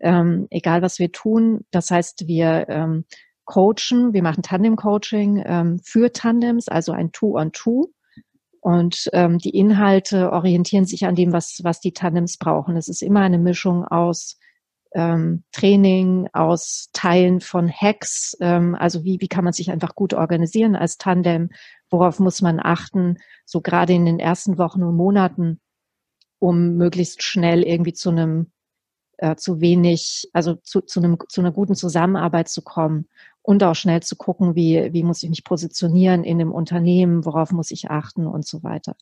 ähm, egal was wir tun. Das heißt, wir ähm, coachen, wir machen Tandem-Coaching ähm, für Tandems, also ein Two-on-Two. Und ähm, die Inhalte orientieren sich an dem, was, was die Tandems brauchen. Es ist immer eine Mischung aus ähm, Training, aus Teilen von Hacks. Ähm, also wie, wie kann man sich einfach gut organisieren als Tandem? Worauf muss man achten? So gerade in den ersten Wochen und Monaten, um möglichst schnell irgendwie zu einem äh, zu wenig, also zu, zu, einem, zu einer guten Zusammenarbeit zu kommen und auch schnell zu gucken, wie, wie muss ich mich positionieren in dem Unternehmen, worauf muss ich achten und so weiter.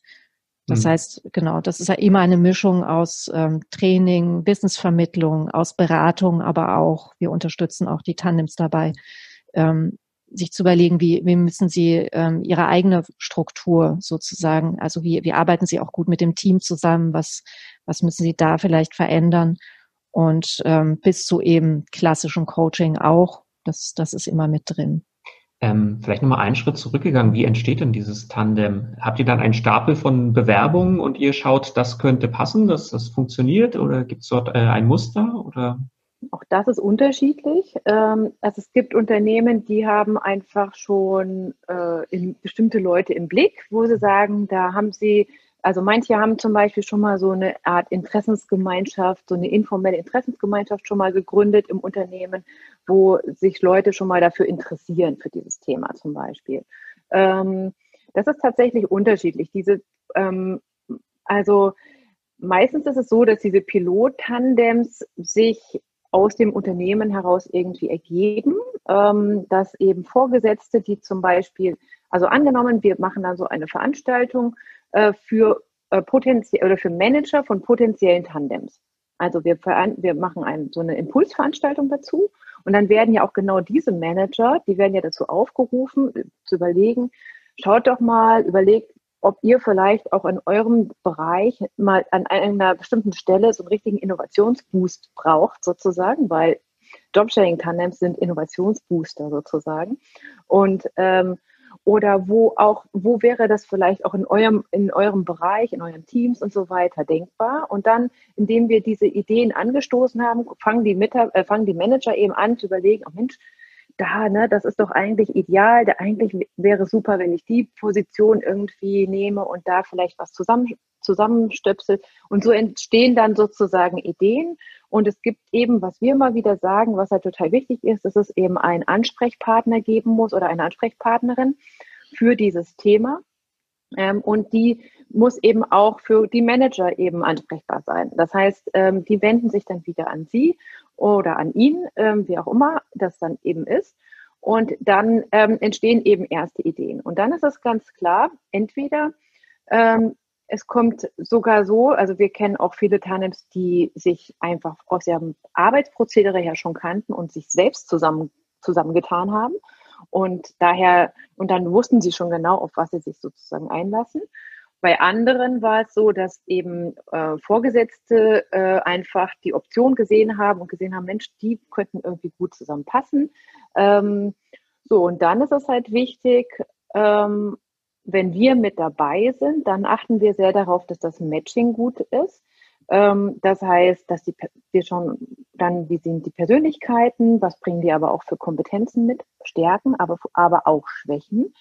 Das mhm. heißt, genau, das ist ja immer eine Mischung aus ähm, Training, Businessvermittlung, aus Beratung, aber auch, wir unterstützen auch die Tandems dabei, ähm, sich zu überlegen, wie, wie müssen sie ähm, ihre eigene Struktur sozusagen, also wie, wie arbeiten sie auch gut mit dem Team zusammen, was, was müssen sie da vielleicht verändern und ähm, bis zu eben klassischem Coaching auch, das, das ist immer mit drin. Ähm, vielleicht nochmal einen Schritt zurückgegangen. Wie entsteht denn dieses Tandem? Habt ihr dann einen Stapel von Bewerbungen und ihr schaut, das könnte passen, dass das funktioniert oder gibt es dort äh, ein Muster oder? Auch das ist unterschiedlich. Ähm, also es gibt Unternehmen, die haben einfach schon äh, in bestimmte Leute im Blick, wo sie sagen, da haben sie also manche haben zum Beispiel schon mal so eine Art Interessensgemeinschaft, so eine informelle Interessensgemeinschaft schon mal gegründet im Unternehmen, wo sich Leute schon mal dafür interessieren, für dieses Thema zum Beispiel. Ähm, das ist tatsächlich unterschiedlich. Diese, ähm, also meistens ist es so, dass diese Pilot-Tandems sich aus dem Unternehmen heraus irgendwie ergeben, ähm, dass eben Vorgesetzte, die zum Beispiel, also angenommen, wir machen dann so eine Veranstaltung äh, für äh, oder für Manager von potenziellen Tandems. Also wir, wir machen ein, so eine Impulsveranstaltung dazu und dann werden ja auch genau diese Manager, die werden ja dazu aufgerufen, äh, zu überlegen, schaut doch mal, überlegt, ob ihr vielleicht auch in eurem Bereich mal an einer bestimmten Stelle so einen richtigen Innovationsboost braucht, sozusagen, weil Jobsharing-Tandems sind Innovationsbooster sozusagen. Und ähm, oder wo auch, wo wäre das vielleicht auch in eurem, in eurem Bereich, in euren Teams und so weiter denkbar? Und dann, indem wir diese Ideen angestoßen haben, fangen die, Mitab äh, fangen die Manager eben an zu überlegen, oh Mensch, da, ne, das ist doch eigentlich ideal, da eigentlich wäre super, wenn ich die Position irgendwie nehme und da vielleicht was zusammen, zusammenstöpsel. Und so entstehen dann sozusagen Ideen. Und es gibt eben, was wir immer wieder sagen, was halt total wichtig ist, dass es eben einen Ansprechpartner geben muss oder eine Ansprechpartnerin für dieses Thema. Ähm, und die muss eben auch für die Manager eben ansprechbar sein. Das heißt, ähm, die wenden sich dann wieder an Sie oder an ihn, ähm, wie auch immer das dann eben ist. Und dann ähm, entstehen eben erste Ideen. Und dann ist es ganz klar, entweder ähm, es kommt sogar so, also wir kennen auch viele Tandems, die sich einfach aus ihrem Arbeitsprozedere her schon kannten und sich selbst zusammen, zusammengetan haben. Und daher, und dann wussten sie schon genau, auf was sie sich sozusagen einlassen. Bei anderen war es so, dass eben äh, Vorgesetzte äh, einfach die Option gesehen haben und gesehen haben, Mensch, die könnten irgendwie gut zusammenpassen. Ähm, so, und dann ist es halt wichtig, ähm, wenn wir mit dabei sind, dann achten wir sehr darauf, dass das Matching gut ist. Ähm, das heißt, dass die, wir schon dann, wie sind die Persönlichkeiten, was bringen die aber auch für Kompetenzen mit, Stärken, aber, aber auch Schwächen.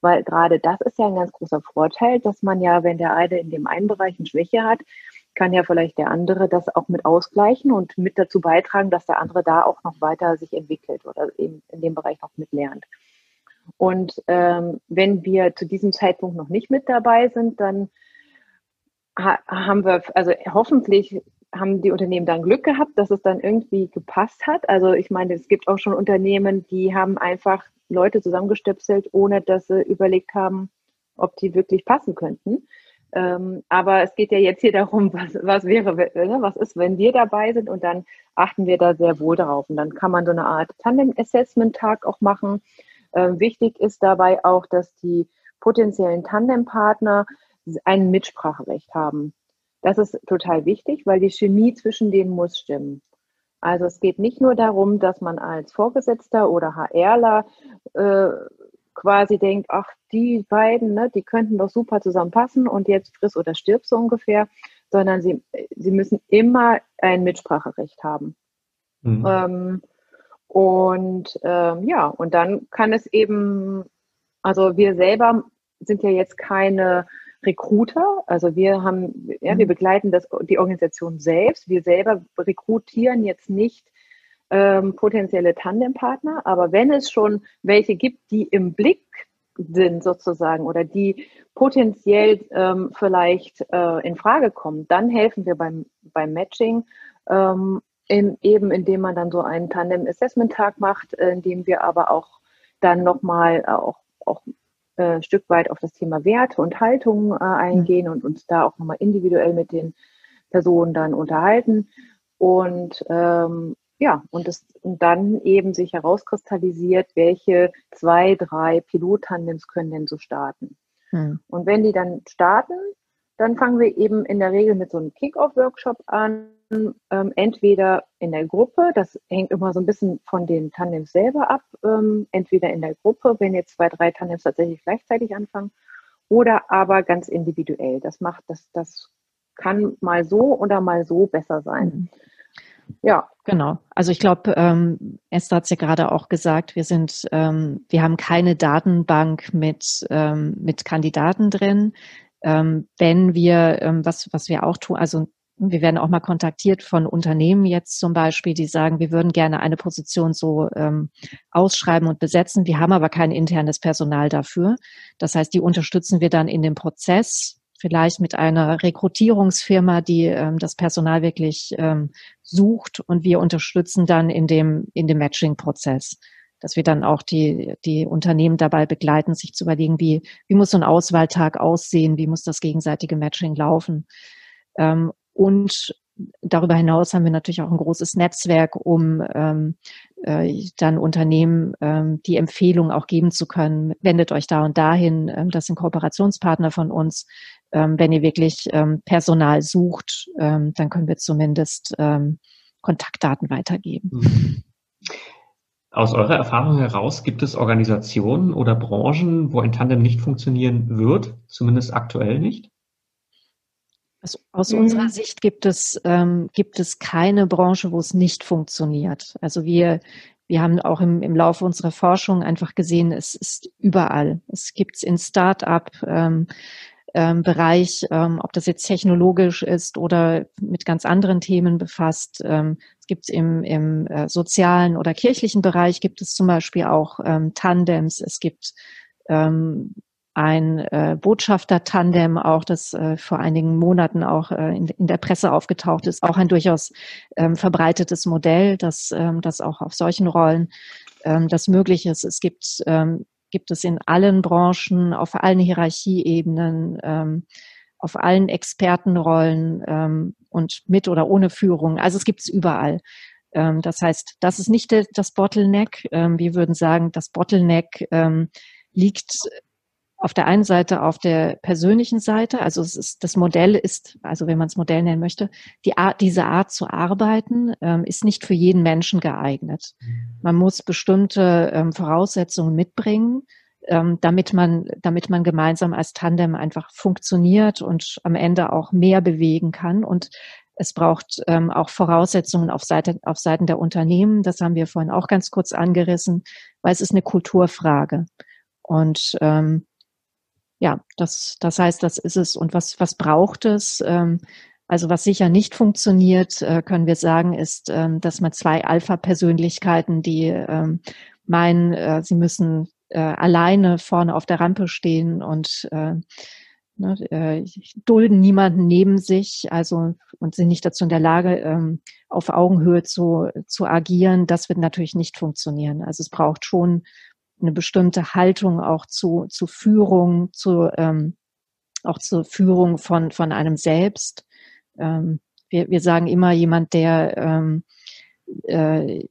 Weil gerade das ist ja ein ganz großer Vorteil, dass man ja, wenn der eine in dem einen Bereich eine Schwäche hat, kann ja vielleicht der andere das auch mit ausgleichen und mit dazu beitragen, dass der andere da auch noch weiter sich entwickelt oder eben in dem Bereich noch mitlernt. Und ähm, wenn wir zu diesem Zeitpunkt noch nicht mit dabei sind, dann ha haben wir, also hoffentlich haben die Unternehmen dann Glück gehabt, dass es dann irgendwie gepasst hat. Also ich meine, es gibt auch schon Unternehmen, die haben einfach Leute zusammengestöpselt, ohne dass sie überlegt haben, ob die wirklich passen könnten. Ähm, aber es geht ja jetzt hier darum, <laughs> was, was wäre, ne, was ist, wenn wir dabei sind und dann achten wir da sehr wohl darauf. Und dann kann man so eine Art Tandem-Assessment-Tag auch machen. Ähm, wichtig ist dabei auch, dass die potenziellen Tandempartner ein Mitspracherecht haben. Das ist total wichtig, weil die Chemie zwischen denen muss stimmen. Also es geht nicht nur darum, dass man als Vorgesetzter oder HRler äh, quasi denkt, ach, die beiden, ne, die könnten doch super zusammenpassen und jetzt friss oder stirb so ungefähr, sondern sie, sie müssen immer ein Mitspracherecht haben. Mhm. Ähm, und ähm, ja, und dann kann es eben, also wir selber sind ja jetzt keine Recruiter, also wir haben, ja, wir mhm. begleiten das, die Organisation selbst. Wir selber rekrutieren jetzt nicht ähm, potenzielle Tandempartner, aber wenn es schon welche gibt, die im Blick sind sozusagen oder die potenziell ähm, vielleicht äh, in Frage kommen, dann helfen wir beim, beim Matching ähm, in, eben indem man dann so einen Tandem-Assessment-Tag macht, äh, indem wir aber auch dann nochmal äh, auch, auch äh, ein Stück weit auf das Thema Werte und Haltung äh, eingehen mhm. und uns da auch nochmal individuell mit den Personen dann unterhalten. Und ähm, ja, und, es, und dann eben sich herauskristallisiert, welche zwei, drei Pilottandems können denn so starten. Hm. Und wenn die dann starten, dann fangen wir eben in der Regel mit so einem Kick-Off-Workshop an, ähm, entweder in der Gruppe, das hängt immer so ein bisschen von den Tandems selber ab, ähm, entweder in der Gruppe, wenn jetzt zwei, drei Tandems tatsächlich gleichzeitig anfangen, oder aber ganz individuell. Das macht, das, das kann mal so oder mal so besser sein. Mhm. Ja. Genau. Also ich glaube, ähm, Esther hat es ja gerade auch gesagt, wir sind, ähm, wir haben keine Datenbank mit, ähm, mit Kandidaten drin. Ähm, wenn wir, ähm, was, was wir auch tun, also wir werden auch mal kontaktiert von Unternehmen jetzt zum Beispiel, die sagen, wir würden gerne eine Position so ähm, ausschreiben und besetzen. Wir haben aber kein internes Personal dafür. Das heißt, die unterstützen wir dann in dem Prozess vielleicht mit einer Rekrutierungsfirma, die ähm, das Personal wirklich ähm, sucht und wir unterstützen dann in dem, in dem Matching-Prozess, dass wir dann auch die, die Unternehmen dabei begleiten, sich zu überlegen, wie, wie muss so ein Auswahltag aussehen, wie muss das gegenseitige Matching laufen. Ähm, und darüber hinaus haben wir natürlich auch ein großes Netzwerk, um ähm, äh, dann Unternehmen ähm, die Empfehlung auch geben zu können. Wendet euch da und dahin. Ähm, das sind Kooperationspartner von uns. Ähm, wenn ihr wirklich ähm, Personal sucht, ähm, dann können wir zumindest ähm, Kontaktdaten weitergeben. Mhm. Aus eurer Erfahrung heraus gibt es Organisationen oder Branchen, wo ein Tandem nicht funktionieren wird, zumindest aktuell nicht? Also aus mhm. unserer Sicht gibt es, ähm, gibt es keine Branche, wo es nicht funktioniert. Also wir, wir haben auch im, im Laufe unserer Forschung einfach gesehen, es ist überall. Es gibt es in Start-up, ähm, ähm, Bereich, ähm, ob das jetzt technologisch ist oder mit ganz anderen Themen befasst. Ähm, es gibt im, im äh, sozialen oder kirchlichen Bereich gibt es zum Beispiel auch ähm, Tandems. Es gibt ähm, ein äh, Botschafter-Tandem, auch das äh, vor einigen Monaten auch äh, in, in, der Presse aufgetaucht ist, auch ein durchaus ähm, verbreitetes Modell, das, ähm, das auch auf solchen Rollen ähm, das möglich ist. Es gibt, ähm, gibt es in allen Branchen, auf allen Hierarchieebenen, ähm, auf allen Expertenrollen ähm, und mit oder ohne Führung. Also es gibt es überall. Das heißt, das ist nicht das Bottleneck. Wir würden sagen, das Bottleneck liegt auf der einen Seite auf der persönlichen Seite, also es ist, das Modell ist, also wenn man es Modell nennen möchte, die Art, diese Art zu arbeiten ähm, ist nicht für jeden Menschen geeignet. Man muss bestimmte ähm, Voraussetzungen mitbringen, ähm, damit man, damit man gemeinsam als Tandem einfach funktioniert und am Ende auch mehr bewegen kann. Und es braucht ähm, auch Voraussetzungen auf, Seite, auf Seiten der Unternehmen. Das haben wir vorhin auch ganz kurz angerissen, weil es ist eine Kulturfrage. Und ähm, ja, das, das heißt, das ist es. Und was, was braucht es? Ähm, also was sicher nicht funktioniert, äh, können wir sagen, ist, ähm, dass man zwei Alpha-Persönlichkeiten, die ähm, meinen, äh, sie müssen äh, alleine vorne auf der Rampe stehen und ne, dulden niemanden neben sich, also und sind nicht dazu in der Lage, auf Augenhöhe zu, zu agieren, das wird natürlich nicht funktionieren. Also es braucht schon eine bestimmte Haltung auch zu, zu Führung, zu, ähm, auch zur Führung von, von einem selbst. Ähm, wir, wir sagen immer, jemand, der ähm, äh,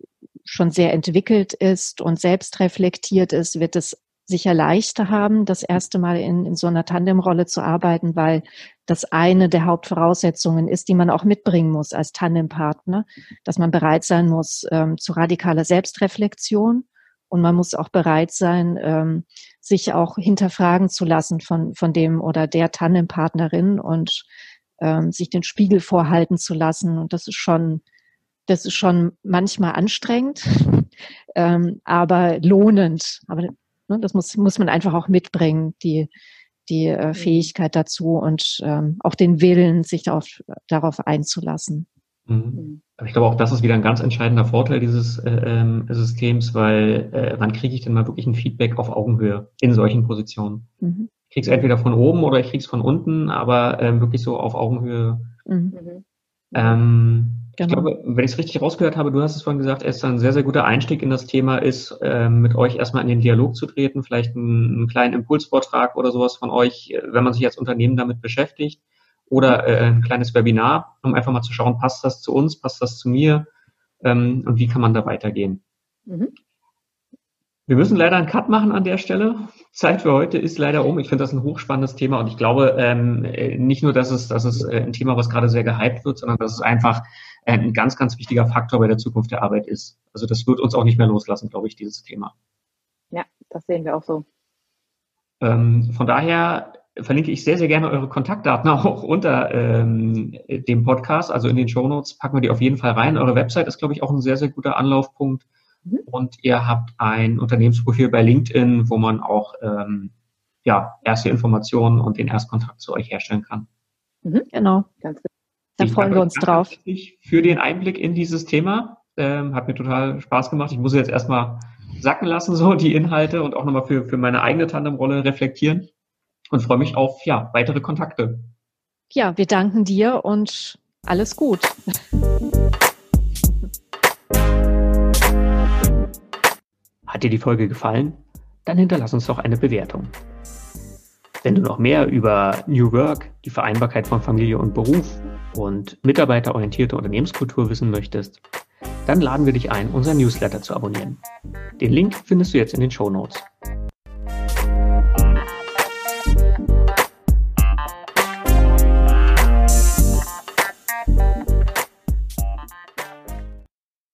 schon sehr entwickelt ist und selbst reflektiert ist, wird es sicher leichter haben, das erste Mal in, in so einer Tandemrolle zu arbeiten, weil das eine der Hauptvoraussetzungen ist, die man auch mitbringen muss als Tandempartner, dass man bereit sein muss ähm, zu radikaler Selbstreflexion und man muss auch bereit sein, ähm, sich auch hinterfragen zu lassen von, von dem oder der Tandempartnerin und ähm, sich den Spiegel vorhalten zu lassen. Und das ist schon, das ist schon manchmal anstrengend, <laughs> ähm, aber lohnend. Aber ne, das muss, muss man einfach auch mitbringen, die, die äh, mhm. Fähigkeit dazu und ähm, auch den Willen, sich darauf, darauf einzulassen. Mhm. mhm. Ich glaube, auch das ist wieder ein ganz entscheidender Vorteil dieses äh, ähm, Systems, weil äh, wann kriege ich denn mal wirklich ein Feedback auf Augenhöhe in solchen Positionen? Mhm. Ich kriege es entweder von oben oder ich kriege es von unten, aber ähm, wirklich so auf Augenhöhe. Mhm. mhm. Ähm, Genau. Ich glaube, wenn ich es richtig rausgehört habe, du hast es vorhin gesagt, es ist ein sehr, sehr guter Einstieg in das Thema ist, ähm, mit euch erstmal in den Dialog zu treten, vielleicht einen, einen, kleinen Impulsvortrag oder sowas von euch, äh, wenn man sich als Unternehmen damit beschäftigt, oder äh, ein kleines Webinar, um einfach mal zu schauen, passt das zu uns, passt das zu mir ähm, und wie kann man da weitergehen. Mhm. Wir müssen leider einen Cut machen an der Stelle. Zeit für heute ist leider um. Ich finde das ein hochspannendes Thema und ich glaube ähm, äh, nicht nur, dass es, dass es äh, ein Thema, was gerade sehr gehypt wird, sondern dass es einfach äh, ein ganz, ganz wichtiger Faktor bei der Zukunft der Arbeit ist. Also das wird uns auch nicht mehr loslassen, glaube ich, dieses Thema. Ja, das sehen wir auch so. Ähm, von daher verlinke ich sehr, sehr gerne eure Kontaktdaten <laughs> auch unter ähm, dem Podcast, also in den Show Notes packen wir die auf jeden Fall rein. Eure Website ist, glaube ich, auch ein sehr, sehr guter Anlaufpunkt Mhm. Und ihr habt ein Unternehmensprofil bei LinkedIn, wo man auch ähm, ja, erste Informationen und den Erstkontakt zu euch herstellen kann. Mhm, genau, ganz genau. Da ich freuen wir uns drauf. Für den Einblick in dieses Thema. Ähm, hat mir total Spaß gemacht. Ich muss jetzt erstmal sacken lassen, so die Inhalte und auch nochmal für, für meine eigene Tandemrolle reflektieren und freue mich auf ja, weitere Kontakte. Ja, wir danken dir und alles gut. Hat dir die Folge gefallen? Dann hinterlass uns doch eine Bewertung. Wenn du noch mehr über New Work, die Vereinbarkeit von Familie und Beruf und mitarbeiterorientierte Unternehmenskultur wissen möchtest, dann laden wir dich ein, unser Newsletter zu abonnieren. Den Link findest du jetzt in den Show Notes.